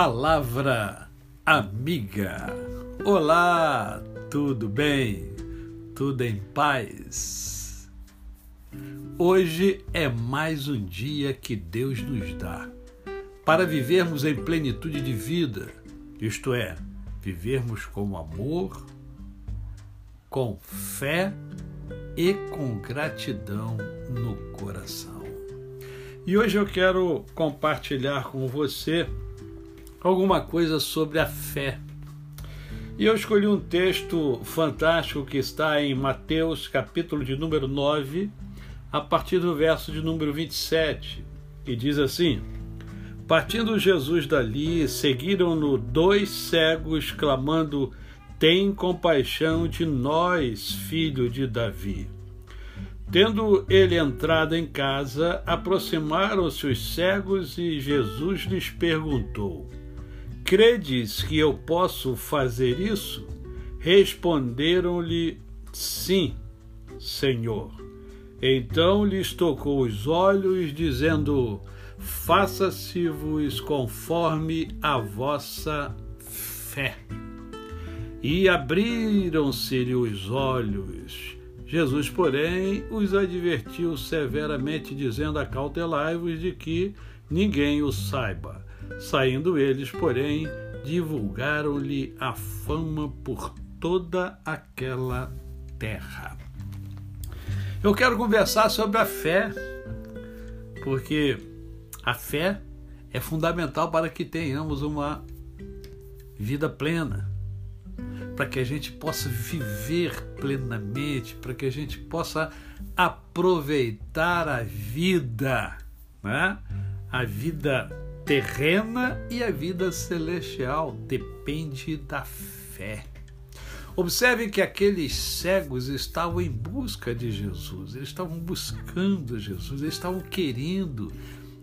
Palavra amiga. Olá, tudo bem? Tudo em paz? Hoje é mais um dia que Deus nos dá para vivermos em plenitude de vida, isto é, vivermos com amor, com fé e com gratidão no coração. E hoje eu quero compartilhar com você alguma coisa sobre a fé. E eu escolhi um texto fantástico que está em Mateus, capítulo de número 9, a partir do verso de número 27, que diz assim: Partindo Jesus dali, seguiram-no dois cegos, clamando: Tem compaixão de nós, filho de Davi. Tendo ele entrado em casa, aproximaram-se os cegos e Jesus lhes perguntou: Credes que eu posso fazer isso? Responderam-lhe: Sim, Senhor. Então lhes tocou os olhos, dizendo: Faça-se-vos conforme a vossa fé. E abriram-se-lhe os olhos Jesus, porém, os advertiu severamente, dizendo: Acautelai-vos de que ninguém o saiba. Saindo eles, porém, divulgaram-lhe a fama por toda aquela terra. Eu quero conversar sobre a fé, porque a fé é fundamental para que tenhamos uma vida plena para que a gente possa viver plenamente, para que a gente possa aproveitar a vida, né? a vida terrena e a vida celestial, depende da fé. Observe que aqueles cegos estavam em busca de Jesus, eles estavam buscando Jesus, eles estavam querendo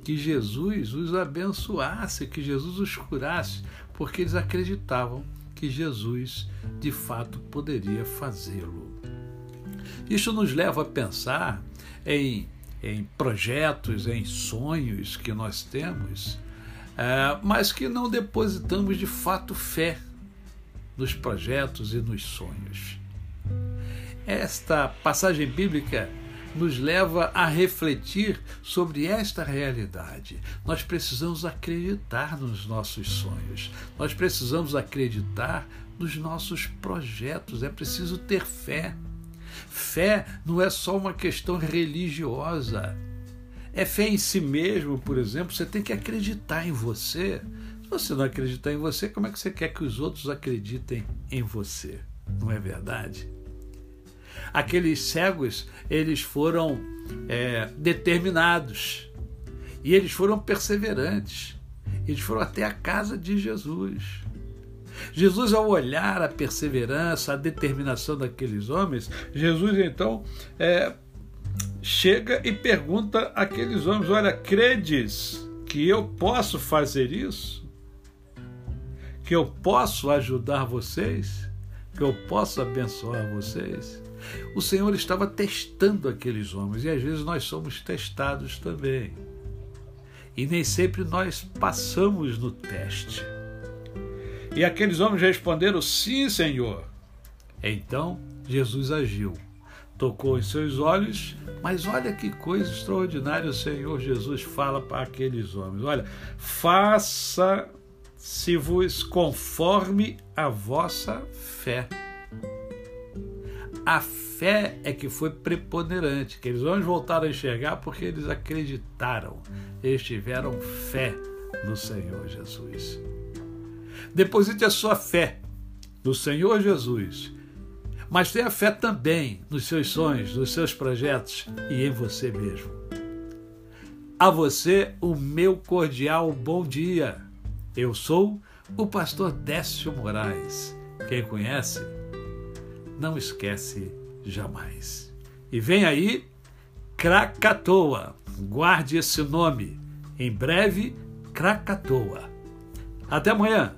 que Jesus os abençoasse, que Jesus os curasse, porque eles acreditavam que Jesus de fato poderia fazê-lo. Isso nos leva a pensar em, em projetos, em sonhos que nós temos, é, mas que não depositamos de fato fé nos projetos e nos sonhos. Esta passagem bíblica nos leva a refletir sobre esta realidade. Nós precisamos acreditar nos nossos sonhos, nós precisamos acreditar nos nossos projetos, é preciso ter fé. Fé não é só uma questão religiosa. É fé em si mesmo, por exemplo, você tem que acreditar em você. Se você não acreditar em você, como é que você quer que os outros acreditem em você? Não é verdade? Aqueles cegos, eles foram é, determinados e eles foram perseverantes. Eles foram até a casa de Jesus. Jesus, ao olhar a perseverança, a determinação daqueles homens, Jesus então é, chega e pergunta àqueles homens: Olha, credes que eu posso fazer isso? Que eu posso ajudar vocês? Que eu posso abençoar vocês? O Senhor estava testando aqueles homens e às vezes nós somos testados também. E nem sempre nós passamos no teste. E aqueles homens responderam: Sim, Senhor. Então Jesus agiu, tocou em seus olhos, mas olha que coisa extraordinária o Senhor Jesus fala para aqueles homens: Olha, faça-se-vos conforme a vossa fé a fé é que foi preponderante, que eles homens voltaram a enxergar porque eles acreditaram, eles tiveram fé no Senhor Jesus. Deposite a sua fé no Senhor Jesus, mas tenha fé também nos seus sonhos, nos seus projetos e em você mesmo. A você, o meu cordial bom dia. Eu sou o pastor Décio Moraes. Quem conhece, não esquece jamais. E vem aí Krakatoa. Guarde esse nome. Em breve, Krakatoa. Até amanhã.